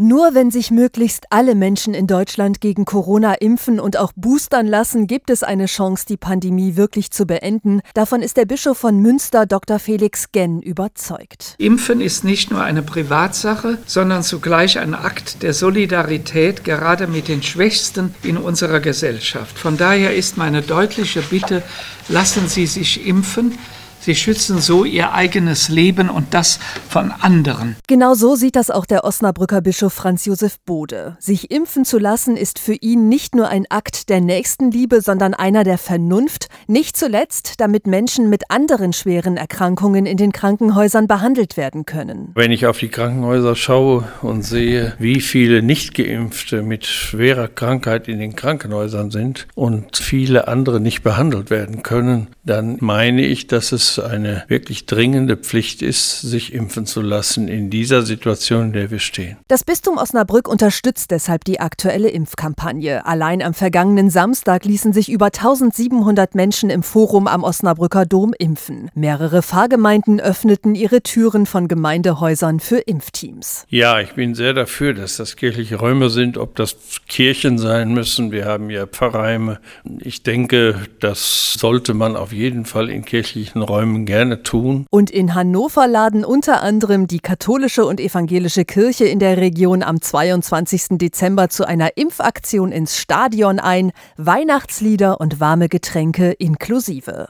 Nur wenn sich möglichst alle Menschen in Deutschland gegen Corona impfen und auch boostern lassen, gibt es eine Chance, die Pandemie wirklich zu beenden. Davon ist der Bischof von Münster, Dr. Felix Genn, überzeugt. Impfen ist nicht nur eine Privatsache, sondern zugleich ein Akt der Solidarität, gerade mit den Schwächsten in unserer Gesellschaft. Von daher ist meine deutliche Bitte, lassen Sie sich impfen. Sie schützen so ihr eigenes Leben und das von anderen. Genau so sieht das auch der Osnabrücker Bischof Franz Josef Bode. Sich impfen zu lassen ist für ihn nicht nur ein Akt der Nächstenliebe, sondern einer der Vernunft, nicht zuletzt, damit Menschen mit anderen schweren Erkrankungen in den Krankenhäusern behandelt werden können. Wenn ich auf die Krankenhäuser schaue und sehe, wie viele Nichtgeimpfte mit schwerer Krankheit in den Krankenhäusern sind und viele andere nicht behandelt werden können, dann meine ich, dass es eine wirklich dringende Pflicht ist, sich impfen zu lassen in dieser Situation, in der wir stehen. Das Bistum Osnabrück unterstützt deshalb die aktuelle Impfkampagne. Allein am vergangenen Samstag ließen sich über 1700 Menschen im Forum am Osnabrücker Dom impfen. Mehrere Pfarrgemeinden öffneten ihre Türen von Gemeindehäusern für Impfteams. Ja, ich bin sehr dafür, dass das kirchliche Räume sind, ob das Kirchen sein müssen. Wir haben ja Pfarrheime. Ich denke, das sollte man auf jeden Fall in kirchlichen Räumen Räumen gerne tun. Und in Hannover laden unter anderem die katholische und evangelische Kirche in der Region am 22. Dezember zu einer Impfaktion ins Stadion ein, Weihnachtslieder und warme Getränke inklusive.